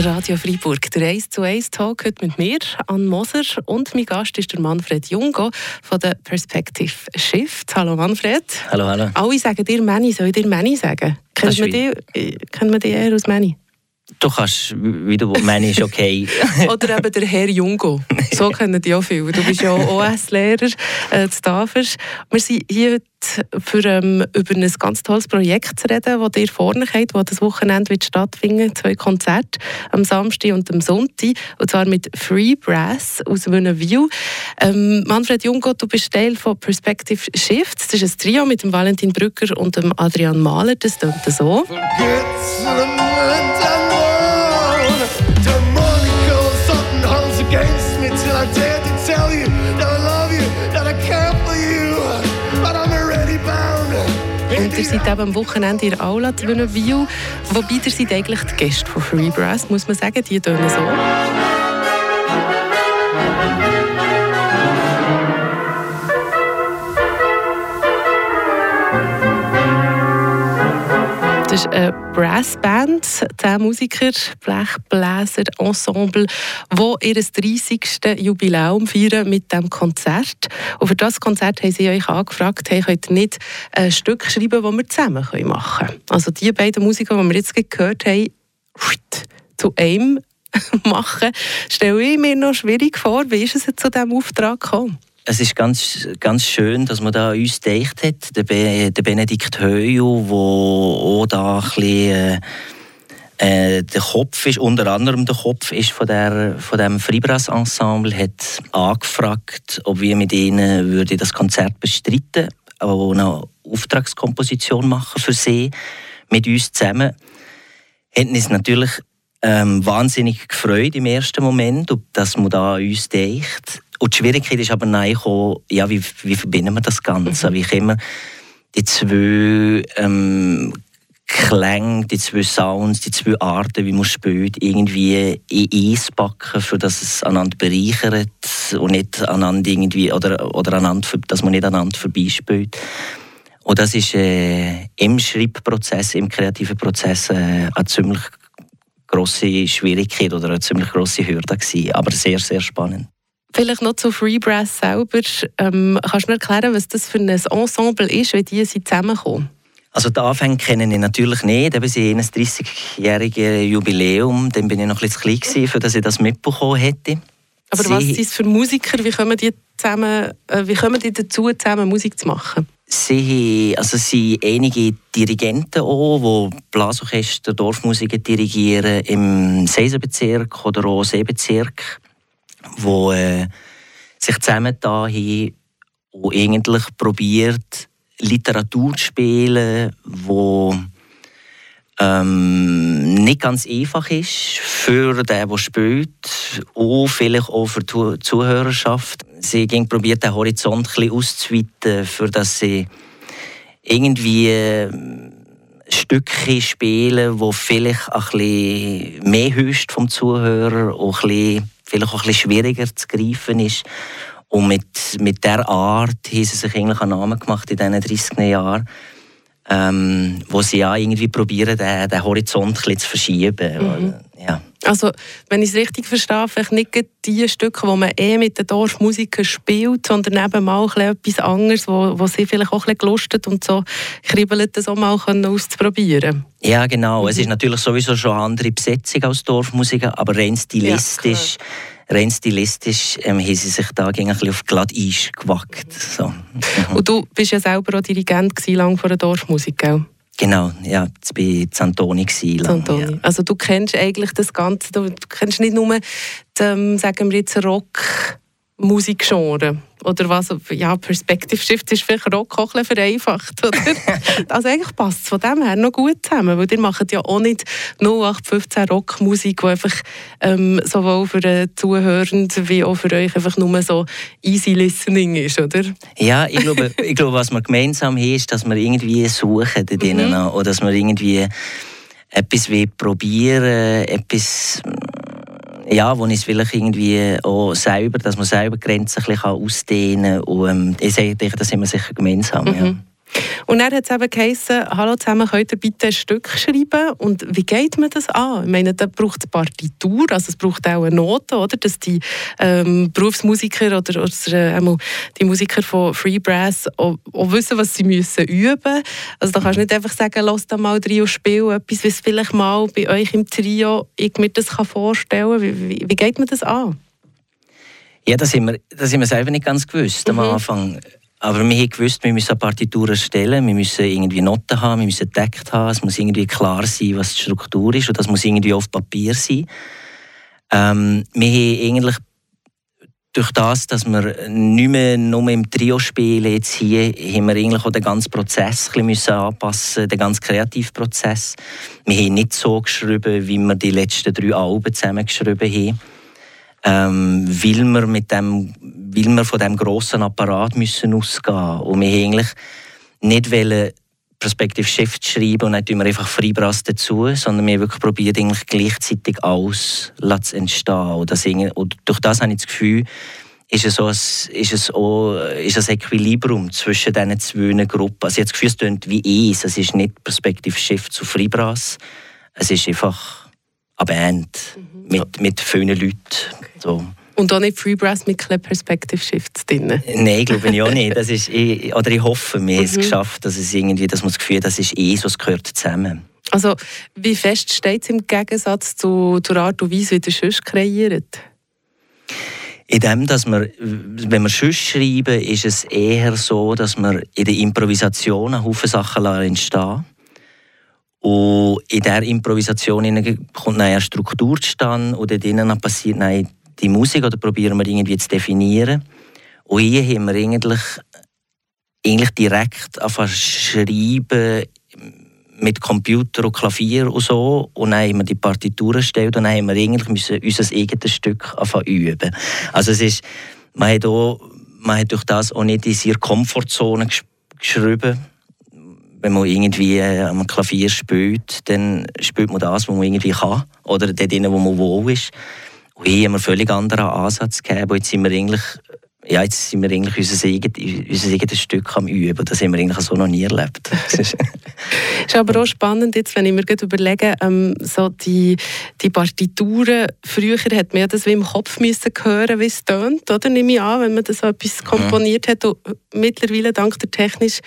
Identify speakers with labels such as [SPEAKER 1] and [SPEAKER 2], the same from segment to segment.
[SPEAKER 1] Radio Freiburg, der 1 zu 1 Talk heute mit mir, Ann Moser, und mein Gast ist der Manfred Jungo von der Perspective Shift. Hallo Manfred.
[SPEAKER 2] Hallo, hallo.
[SPEAKER 1] Alle sagen dir Manny, soll ich dir Manny sagen? Kennt man, die, kennt man die eher aus Manny?
[SPEAKER 2] Du kannst, wie du Manny ist okay.
[SPEAKER 1] Oder eben der Herr Jungo. So kennen die auch viele. Du bist ja OS-Lehrer äh, zu Tafers. Wir sind hier für, ähm, über ein ganz tolles Projekt zu reden, das ihr vorne habt, das das Wochenende wird stattfinden Zwei Konzerte, am Samstag und am Sonntag. Und zwar mit Free Brass aus View. Ähm, Manfred Jungo, du bist Teil von Perspective Shifts. Das ist ein Trio mit dem Valentin Brücker und dem Adrian Mahler. Das klingt so. Ihr seid eben am Wochenende in der Aula. Wobei ihr seid eigentlich die Gäste von Free Brass, muss man sagen. Die tönen so. Ist eine Brassband, zehn Musiker, Blechbläser, Ensemble, die ihr 30. Jubiläum feiern mit diesem Konzert. Und für das Konzert haben sie euch angefragt, hey, könnt ihr nicht ein Stück schreiben, das wir zusammen machen können. Also die beiden Musiker, die wir jetzt gehört haben, zu einem machen, stelle ich mir noch schwierig vor. Wie ist es zu diesem Auftrag gekommen?
[SPEAKER 2] Es ist ganz, ganz schön, dass man da uns gedacht hat. Der, Be der Benedikt Höju, der auch da ein bisschen, äh, äh, der Kopf ist, unter anderem der Kopf ist von, der, von dem Fribras Ensemble, hat angefragt, ob wir mit ihnen würde das Konzert bestreiten, aber eine Auftragskomposition machen für sie mit uns zusammen. Hätten uns natürlich ähm, wahnsinnig gefreut im ersten Moment, dass man da uns denkt. Und die Schwierigkeit ist aber nein, ja, wie, wie verbinden wir das Ganze? Mhm. Wie können wir die zwei ähm, Klänge, die zwei Sounds, die zwei Arten, wie man spielt, irgendwie in Eis packen, für dass es einander bereichert und nicht aneinander irgendwie, oder, oder aneinander, dass man nicht aneinander vorbeispielt. Und das ist äh, im Schreibprozess, im kreativen Prozess äh, eine ziemlich grosse Schwierigkeit oder eine ziemlich grosse Hürde gewesen, aber sehr, sehr spannend.
[SPEAKER 1] Vielleicht noch zu Free Brass selber. Ähm, kannst du mir erklären, was das für ein Ensemble ist, wie die zusammenkommen?
[SPEAKER 2] Also die Anfänge kenne ich natürlich nicht. Eben sie ein 30-jähriges Jubiläum. Dann bin ich noch ein bisschen klein, für dass ich das mitbekommen hätte.
[SPEAKER 1] Aber sie, was sind es für Musiker? Wie kommen die, zusammen, äh, wie kommen die dazu, zusammen Musik zu machen?
[SPEAKER 2] Sie, also sie einige Dirigenten auch, die Blasorchester, Dorfmusiker dirigieren im Seisenbezirk oder auch Seebezirk wo äh, sich zusammengetan haben und eigentlich probiert, Literatur zu spielen, wo ähm, nicht ganz einfach ist für den, der spielt und vielleicht auch für die Zuhörerschaft. Sie haben probiert, den Horizont ein auszuweiten, für dass sie irgendwie äh, Stücke spielen, wo vielleicht ein bisschen mehr hüst vom Zuhörer und ein bisschen vielleicht auch ein bisschen schwieriger zu greifen ist. Und mit, mit dieser Art haben sie sich eigentlich einen Namen gemacht in diesen 30 Jahren, ähm, wo sie ja irgendwie probieren, den, den Horizont ein zu verschieben. Mhm. Ja.
[SPEAKER 1] Also, wenn ich es richtig verstehe, vielleicht nicht die Stücke, die man eh mit den Dorfmusikern spielt, sondern eben mal etwas anderes, wo, wo sie vielleicht auch ein bisschen gelustet und so kribbelt, das auch mal auszuprobieren.
[SPEAKER 2] Ja, genau. Mhm. Es ist natürlich sowieso schon eine andere Besetzung als Dorfmusiker, aber rein stilistisch... Ja, rein stilistisch ähm, haben sie sich da ein bisschen auf Glatteis gewagt. So.
[SPEAKER 1] Mhm. Und du bist ja selber auch Dirigent lang von der Dorfmusik, gell?
[SPEAKER 2] Genau, ja, ich war Zantoni.
[SPEAKER 1] Zantoni. Ja. Also du kennst eigentlich das Ganze, du kennst nicht nur, den, sagen wir jetzt, Rock, Musikgenre oder was, ja, Perspective Shift ist vielleicht Rock auch ein vereinfacht, oder? also eigentlich passt es von dem her noch gut zusammen, weil ihr macht ja auch nicht 0815 Rockmusik, die einfach ähm, sowohl für den Zuhörenden wie auch für euch einfach nur so easy listening ist, oder?
[SPEAKER 2] Ja, ich glaube, ich glaube was wir gemeinsam haben, ist, dass wir irgendwie suchen da drinnen, mhm. oder dass wir irgendwie etwas probieren, etwas ja, wo ich vielleicht irgendwie auch selber, dass man selber Grenzen ein bisschen ausdehnen kann. Und ähm, ich denke, das sind wir sicher gemeinsam. Mhm. Ja.
[SPEAKER 1] Und dann hat es eben geheißen, hallo zusammen, könnt ihr bitte ein Stück schreiben? Und wie geht man das an? Ich meine, da braucht es Partitur, also es braucht auch eine Note, oder? Dass die ähm, Berufsmusiker oder, oder äh, die Musiker von Free Brass auch, auch, wissen, was sie müssen üben. Also da kannst du nicht einfach sagen, lass da mal Trio spielen, etwas, was vielleicht mal bei euch im Trio ich mir das vorstellen kann. Wie, wie, wie geht man das an?
[SPEAKER 2] Ja, das haben wir, das haben wir selber nicht ganz gewusst mhm. am Anfang. Aber wir haben gewusst, wir müssen eine Partitur erstellen, wir müssen irgendwie Noten haben, wir müssen Takt haben, es muss irgendwie klar sein, was die Struktur ist und das muss irgendwie auf Papier sein. Ähm, wir haben eigentlich durch das, dass wir nicht mehr nur im Trio spielen, jetzt hier, haben wir eigentlich auch den ganzen Prozess ein bisschen anpassen den ganzen Kreativprozess. Wir haben nicht so geschrieben, wie wir die letzten drei Alben zusammengeschrieben haben ähm, weil, wir mit dem, weil wir von diesem grossen Apparat müssen ausgehen. Und wir eigentlich nicht wollen, Perspektive zu schreiben und tun wir einfach Freibras dazu, sondern wir wirklich probiert, eigentlich gleichzeitig alles zu entstehen. Und, durch das habe ich das Gefühl, ist es, so ein, ist es auch ist ein Equilibrium zwischen diesen zwei Gruppen. Also ich habe das Gefühl, es klingt wie eins. Es ist nicht Perspektive Chef zu Freibras. Es ist einfach eine Band mhm. mit, mit vielen Leuten. So.
[SPEAKER 1] Und auch nicht Free Brass mit Perspective Shifts drin?
[SPEAKER 2] Nein, glaube ich auch nicht. Das ist, ich, oder ich hoffe, wir haben es mhm. geschafft, dass es irgendwie, dass man das Gefühl das ist eh so, es gehört zusammen.
[SPEAKER 1] Also, wie fest steht es im Gegensatz zu der Art und Weise, wie ihr sonst kreiert?
[SPEAKER 2] In dem, dass wir, wenn wir sonst schreiben, ist es eher so, dass wir in der Improvisation einen Haufen Sachen entstehen und in dieser Improvisation kommt eine Struktur zustande und dort passiert dann die Musik oder probieren wir irgendwie zu definieren. Und hier haben wir eigentlich, eigentlich direkt schreiben mit Computer und Klavier und so und dann haben wir die Partitur erstellt und dann haben wir eigentlich müssen unser eigenes Stück anfangen üben. Also es ist, man hat, auch, man hat durch das auch nicht in seiner Komfortzone geschrieben, wenn man irgendwie äh, am Klavier spielt, dann spielt man das, was man irgendwie kann oder dort, wo man wohl ist. Und hier haben wir einen völlig anderen Ansatz gegeben. Jetzt sind wir eigentlich, ja, jetzt sind wir eigentlich unser, eigenes, unser eigenes Stück am Üben. Das haben wir eigentlich so noch nie erlebt.
[SPEAKER 1] ist aber auch spannend, jetzt, wenn ich mir überlege, ähm, so die, die Partituren, früher hat man das wie im Kopf müssen hören, wie es tönt, oder? Nehme ich an, wenn man das so etwas komponiert hat. Und mittlerweile, dank der technischen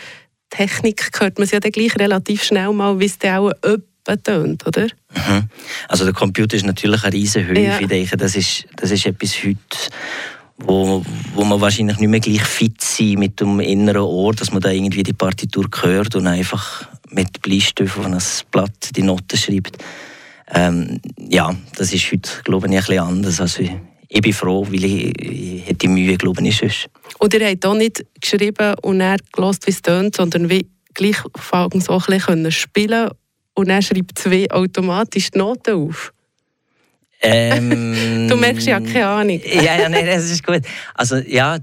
[SPEAKER 1] Technik hört man es ja dann gleich relativ schnell mal, wie es dann auch tönt, oder?
[SPEAKER 2] Mhm. Also der Computer ist natürlich eine riesige Höhe. Ja. Ich denke, das ist, das ist etwas heute, wo, wo man wahrscheinlich nicht mehr gleich fit sein mit dem inneren Ohr, dass man da irgendwie die Partitur hört und einfach mit Bleistift auf ein Blatt die Noten schreibt. Ähm, ja, das ist heute, glaube ich, ein bisschen anders. Also ich bin froh, weil ich, ich hätte die Mühe, glaube ich, sonst.
[SPEAKER 1] Und ihr habt auch nicht geschrieben und er gelost, wie es tönt, sondern wie gleich so ein bisschen spielen und er schreibt zwei automatisch die Noten auf.
[SPEAKER 2] Ähm,
[SPEAKER 1] du merkst ja keine Ahnung.
[SPEAKER 2] ja, ja, nein, das ist gut. Also ja,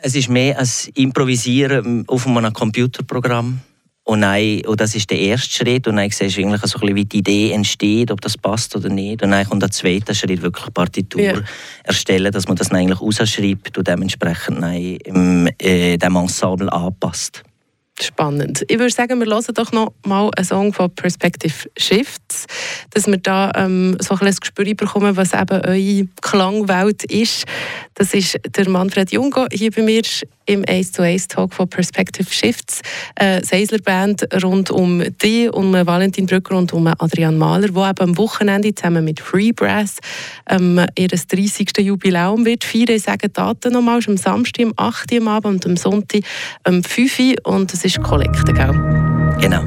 [SPEAKER 2] es ist mehr als Improvisieren auf einem Computerprogramm. Und, dann, und das ist der erste Schritt. Und dann siehst du eigentlich so ein bisschen, wie die Idee entsteht, ob das passt oder nicht. Und dann kommt der zweite Schritt, wirklich Partitur ja. erstellen, dass man das eigentlich rausschreibt und dementsprechend dann im, äh, dem Ensemble anpasst.
[SPEAKER 1] Spannend. Ich würde sagen, wir hören doch noch mal einen Song von Perspective Shifts, dass wir da ähm, so ein, ein Gespür bekommen, was eben eure Klangwelt ist. Das ist der Manfred Jungo hier bei mir im Ace to Ace Talk von Perspective Shifts, eine Seisler Band rund um die, um Valentin Brücker und um Adrian Mahler, die eben am Wochenende zusammen mit Free Brass ähm, ihr 30. Jubiläum wird feiern. Ich sage Daten nochmal, es ist am Samstag, am 8. Uhr am Abend und am Sonntag am 5. Uhr und es ist Kollekte, gell?
[SPEAKER 2] Genau.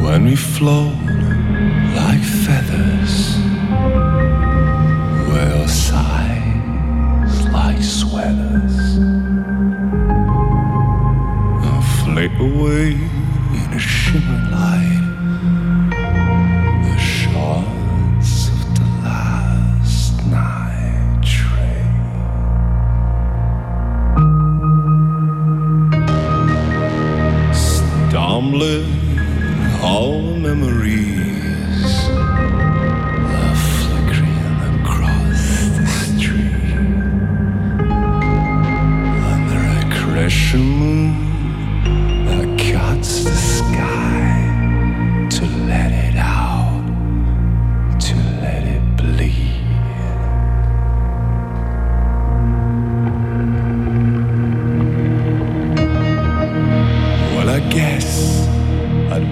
[SPEAKER 2] When we float away in a shimmering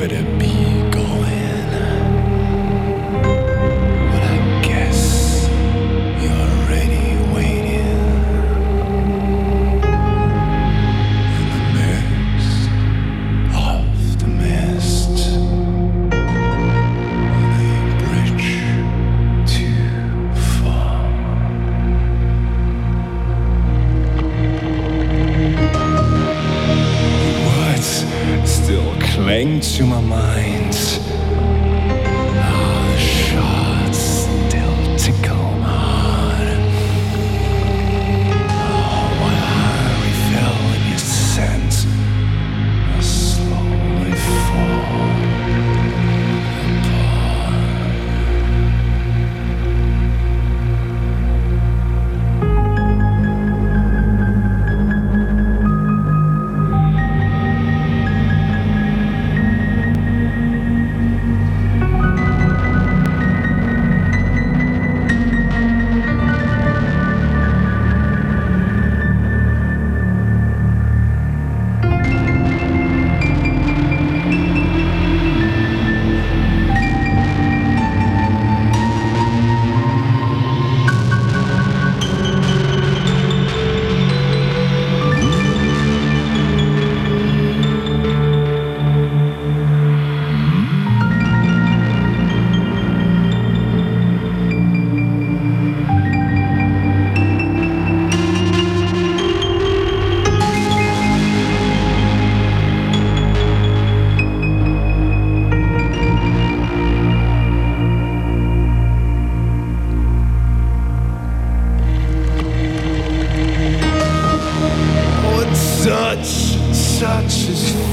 [SPEAKER 3] better be.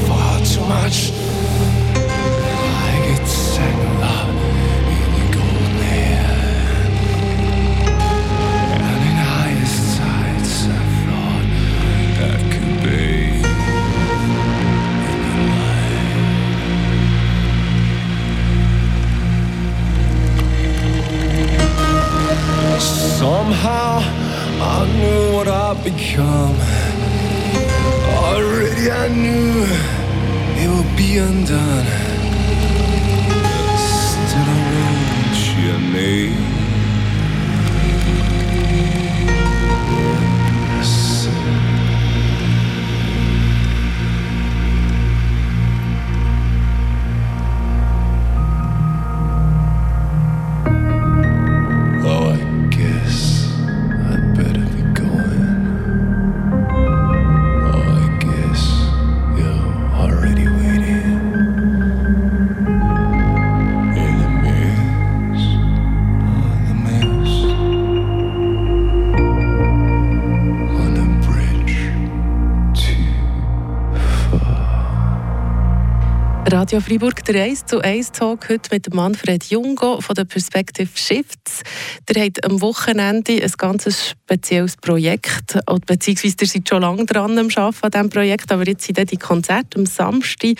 [SPEAKER 3] Far too much. I get tangled in hair. And in highest I thought that could be. Somehow I knew what I'd become. I knew it would be undone.
[SPEAKER 1] Radio Freiburg, der 1 zu 1 Talk heute mit Manfred Jungo von der Perspective Shifts. Ihr habt am Wochenende ein ganz spezielles Projekt, beziehungsweise ihr seid schon lange dran am Arbeiten an diesem Projekt, aber jetzt sind die Konzerte am Samstag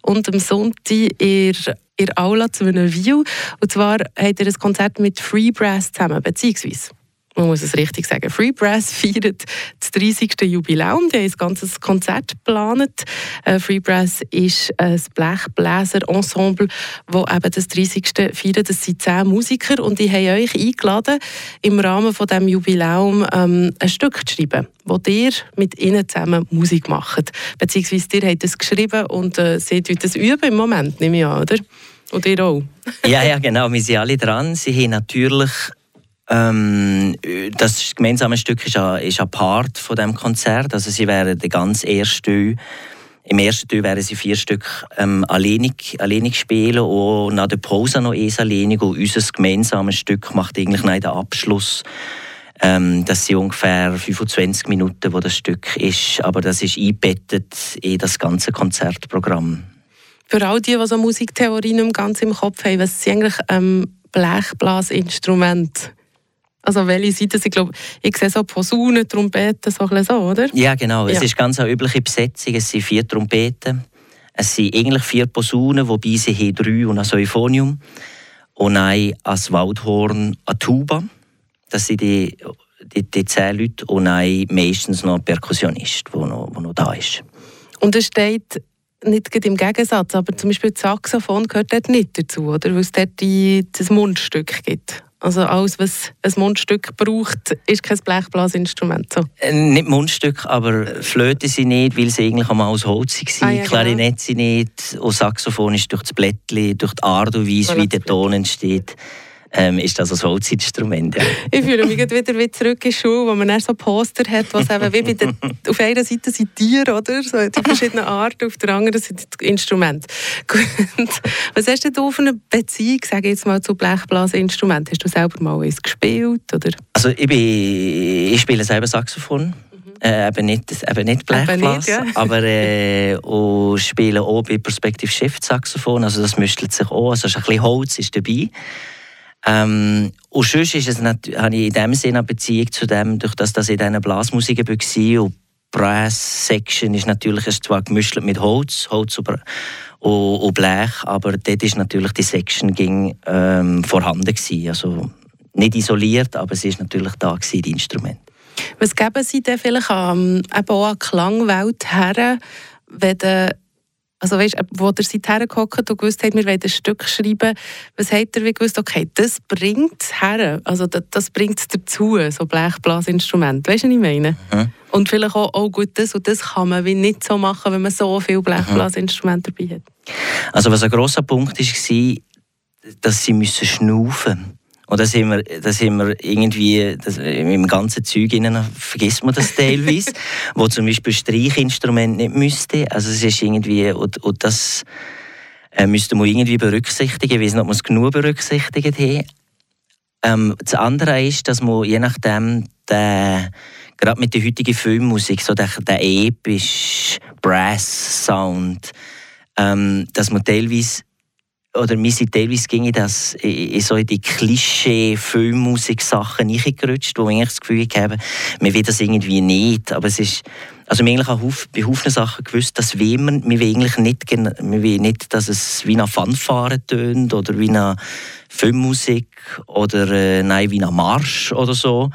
[SPEAKER 1] und am Sonntag in der Aula zu einem View. Und zwar habt ihr ein Konzert mit Free Brass zusammen, beziehungsweise man muss es richtig sagen. Free Brass feiert das 30. Jubiläum. Die haben ein ganzes Konzert geplant. Äh, Free Brass ist ein Blechbläser-Ensemble, das eben das 30. feiert. Das sind zehn Musiker und die haben euch eingeladen, im Rahmen von diesem Jubiläum ähm, ein Stück zu schreiben, wo ihr mit ihnen zusammen Musik macht. Beziehungsweise ihr habt es geschrieben und äh, sie tun das üben im Moment, nehme ich an, oder? Und ihr auch?
[SPEAKER 2] ja, ja, genau. Wir sind alle dran. Sie haben natürlich ähm, das gemeinsame Stück ist ein, ist Part von dem Konzert. Also sie wären der ganz erste. Im ersten Teil wären sie vier Stück ähm, alleinig, alleinig spielen und nach der Pause noch eins alleinig. Und unser gemeinsames Stück macht eigentlich noch den Abschluss. Ähm, das sind ungefähr 25 Minuten, wo das Stück ist. Aber das ist eingebettet in das ganze Konzertprogramm.
[SPEAKER 1] Für all die, die so Musiktheorien ganz im Kopf haben, was sind eigentlich ähm, Blechblasinstrumente? Also welche Seite? Ich glaube, ich sehe so Posaunen, Trompeten, so, ein so oder?
[SPEAKER 2] Ja, genau.
[SPEAKER 1] Ja.
[SPEAKER 2] Es ist ganz eine übliche Besetzung. Es sind vier Trompeten. Es sind eigentlich vier Posaunen, wobei sie haben drei und ein Euphonium. Und ein als Waldhorn, eine Tuba. Das sind die, die, die zehn Leute. Und ein meistens noch ein Perkussionist, der noch, wo noch da ist.
[SPEAKER 1] Und es steht nicht im Gegensatz, aber zum Beispiel das Saxophon gehört dort nicht dazu, oder? Weil es dort die, das Mundstück gibt. Also alles, was ein Mundstück braucht, ist kein Blechblasinstrument. So.
[SPEAKER 2] Äh, Nicht Mundstück, aber Flöte sind nicht, weil sie eigentlich einmal aus Holz waren.
[SPEAKER 1] Ah, ja, genau.
[SPEAKER 2] Klarinette sind nicht. Und Saxophon ist durch das Blättchen, durch die Art und Weise, wie der Ton entsteht, ähm, ist das ein Holzinstrument. Ja.
[SPEAKER 1] Ich fühle mich wieder wie zurück in die Schule, wo man dann so Poster hat, was eben wie bei der, auf einer Seite sind Tiere, oder? So die verschiedenen Arten, auf der anderen sind Instrumente. was hast du für eine Beziehung, sage ich jetzt mal, zu Blechblasinstrumenten? Hast du selber mal eins gespielt? Oder?
[SPEAKER 2] Also ich, bin, ich spiele selber Saxophon. Äh, eben, nicht, eben nicht Blechblas, ja. aber äh, und spiele auch bei Perspective Shift Saxophon, also das müsstelt sich auch, also ein bisschen Holz ist dabei. Ähm, und sonst ist es habe ich in dem Sinne eine Beziehung zu dem, durch das, dass ich in diesen Blasmusiken war und Brass Section ist natürlich ist zwar gemischt mit Holz, Holz und, und, Blech, aber dort ist natürlich die Section ging, ähm, vorhanden gewesen. Also nicht isoliert, aber sie ist natürlich da gewesen, die Instrumente.
[SPEAKER 1] Was geben Sie denn vielleicht an, eben auch an Klangwelt her, wenn der also weißt, wo ihr seid hergehockt und gewusst habt, wir wollen ein Stück schreiben, was habt ihr wie gewusst, okay, das bringt es her, also das, das bringt es dazu, so Blechblasinstrumente, weißt du, was ich meine? Mhm. Und vielleicht auch, oh gut, das und das kann man wie nicht so machen, wenn man so viele Blechblasinstrumente dabei hat.
[SPEAKER 2] Also was ein grosser Punkt war, dass sie müssen schnaufen müssen. Und da sind wir, da sind wir irgendwie, das, im ganzen Zeug innen vergisst man das teilweise, wo zum Beispiel Streichinstrument nicht müsste. Also es ist irgendwie, und, und das äh, müsste man irgendwie berücksichtigen. Ich weiß nicht, ob man es genug berücksichtigt hat. Ähm, das andere ist, dass man je nachdem, der, gerade mit der heutigen Filmmusik, so der, der epische Brass-Sound, ähm, dass man teilweise oder wir sind teilweise ging das in so in die Klischee-Filmmusik-Sachen reingerutscht, wo ich das Gefühl habe, wir will das irgendwie nicht. Aber es ist, also wir haben eigentlich bei Haufen Sachen gewusst, dass wir, wir will eigentlich nicht, wir nicht, dass es wie eine Fanfare tönt oder wie eine Filmmusik oder äh, nein, wie ein Marsch oder so.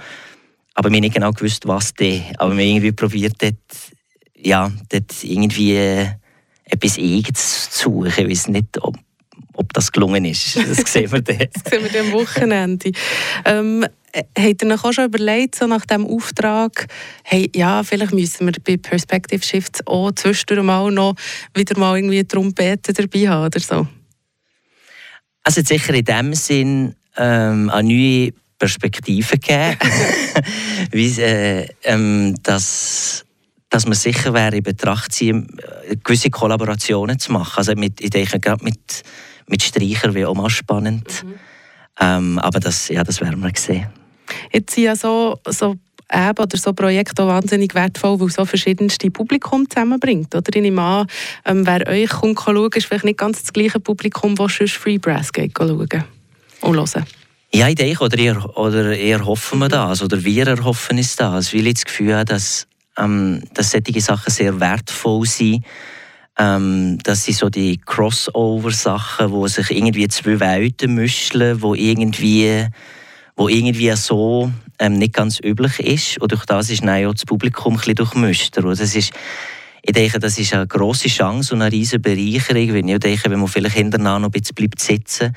[SPEAKER 2] Aber wir haben nicht genau gewusst, was denn. Aber wir haben irgendwie probiert, dort, ja, dort irgendwie äh, etwas Eigenes zu suchen. Ich weiß nicht, ob ob das gelungen ist. Das sehen wir dann.
[SPEAKER 1] das sehen wir dann am Wochenende. Ähm, Habt ihr euch auch schon überlegt, so nach diesem Auftrag, hey, ja, vielleicht müssen wir bei Perspective Shifts auch zwischendurch mal noch wieder mal irgendwie Trompete dabei haben oder so?
[SPEAKER 2] Also sicher in dem Sinn ähm, eine neue Perspektive gegeben, wie, äh, ähm, dass, dass man sicher wäre in Betracht ziehen, äh, gewisse Kollaborationen zu machen. Also mit, ich denke gerade mit mit Streicher wäre auch mal spannend. Mhm. Ähm, aber das, ja, das werden wir sehen.
[SPEAKER 1] Jetzt sind ja so, so App oder so Projekte auch wahnsinnig wertvoll, weil so verschiedenste Publikum zusammenbringt. Oder? Ich nehme an, ähm, wer euch kommt, schauen, ist vielleicht nicht ganz das gleiche Publikum, das sonst Free Brass geht schauen und hören.
[SPEAKER 2] Ja, ich denke, oder eher, oder eher hoffen wir das, oder wir erhoffen es das, weil ich das Gefühl habe, dass, ähm, dass solche Sachen sehr wertvoll sind ähm, das sind so die Crossover-Sachen, wo sich irgendwie zwei Welten mischen, wo irgendwie, wo irgendwie so ähm, nicht ganz üblich ist. Und durch das ist dann auch das Publikum ein bisschen. Das ist, ich denke, das ist eine grosse Chance und eine riesige Bereicherung. Ich denke, wenn man vielleicht hinterher noch ein bisschen bleibt sitzen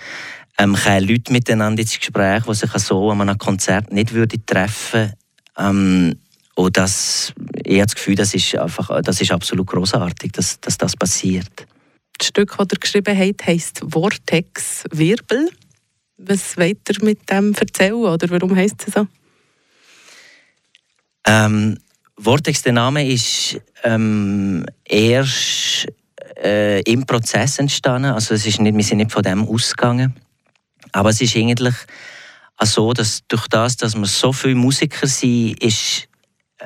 [SPEAKER 2] ähm, kommen Leute miteinander ins Gespräch, die sich so an einem Konzert nicht treffen würden. Ähm, und das, ich habe das Gefühl, das ist, einfach, das ist absolut großartig, dass, dass das passiert.
[SPEAKER 1] Das Stück, das ihr geschrieben habt, heisst Vortex Wirbel. Was wollt ihr mit dem erzählen oder warum heisst es so?
[SPEAKER 2] Ähm, Vortex, der Name ist ähm, erst äh, im Prozess entstanden. Also es ist nicht, wir sind nicht von dem ausgegangen. Aber es ist eigentlich so, dass durch das, dass wir so viele Musiker sind, ist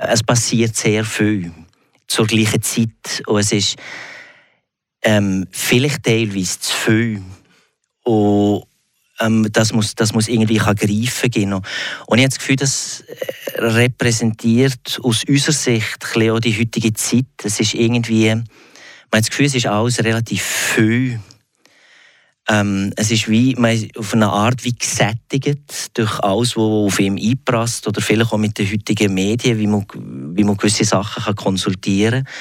[SPEAKER 2] es passiert sehr viel zur gleichen Zeit und es ist ähm, vielleicht teilweise zu viel. Und ähm, das, muss, das muss irgendwie kann greifen gehen. Und ich habe das Gefühl, das äh, repräsentiert aus unserer Sicht auch die heutige Zeit. Es ist irgendwie, man hat das Gefühl, es ist alles relativ viel ähm, es ist wie, man auf eine Art wie gesättigt durch alles, was auf ihm einprasst oder vielleicht auch mit den heutigen Medien, wie man, wie man gewisse Sachen kann konsultieren kann.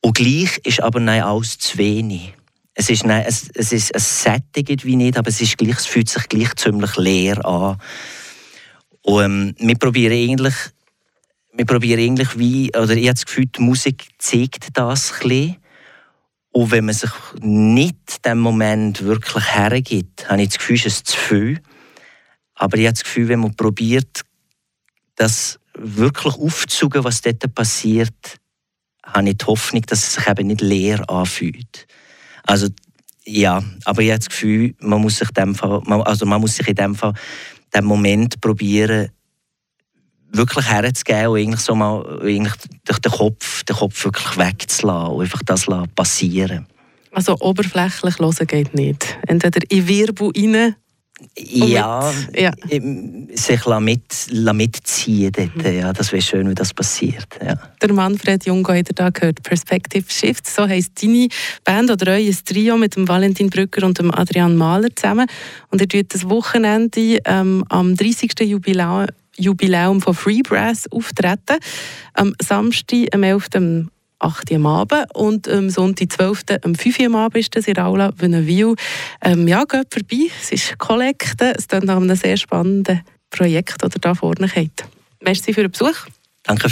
[SPEAKER 2] Und gleich ist aber nein, alles zu wenig. Es ist, nein, es, es, ist, es sättigt wie nicht, aber es, ist gleich, es fühlt sich gleich ziemlich leer an. Und ähm, wir probieren eigentlich, wir probieren eigentlich wie, oder ich habe das Gefühl, die Musik zeigt das ein bisschen. Und wenn man sich nicht dem Moment wirklich hergibt, habe ich das Gefühl, es ist zu viel. Aber ich habe das Gefühl, wenn man probiert, das wirklich aufzuzugehen, was dort passiert, habe ich die Hoffnung, dass es sich eben nicht leer anfühlt. Also, ja, aber ich habe das Gefühl, man muss sich, dem Fall, also man muss sich in dem Fall den Moment probieren, wirklich herzugeben und eigentlich so mal eigentlich durch den Kopf, den Kopf wirklich wegzulassen und einfach das passieren
[SPEAKER 1] Also oberflächlich hören geht nicht. Entweder in Wirbel rein
[SPEAKER 2] ja, ja, sich mit, mitziehen dort, mhm. ja, das wäre schön, wenn das passiert. Ja.
[SPEAKER 1] Der Manfred Jungo hat da gehört, Perspective Shift, so heisst deine Band oder euer Trio mit dem Valentin Brücker und dem Adrian Mahler zusammen. Und ihr tut das Wochenende ähm, am 30. Jubiläum Jubiläum von Free Brass auftreten. Am Samstag, am 11. 8 Uhr am Abend und am Sonntag, 12. um 5 Uhr am Abend ist das in Aula Wünnewil. Ähm, ja, geht vorbei. Es ist Kollekte. Es ist nach einem sehr spannenden Projekt, das ihr da vorne habt. Merci für den Besuch.
[SPEAKER 2] Danke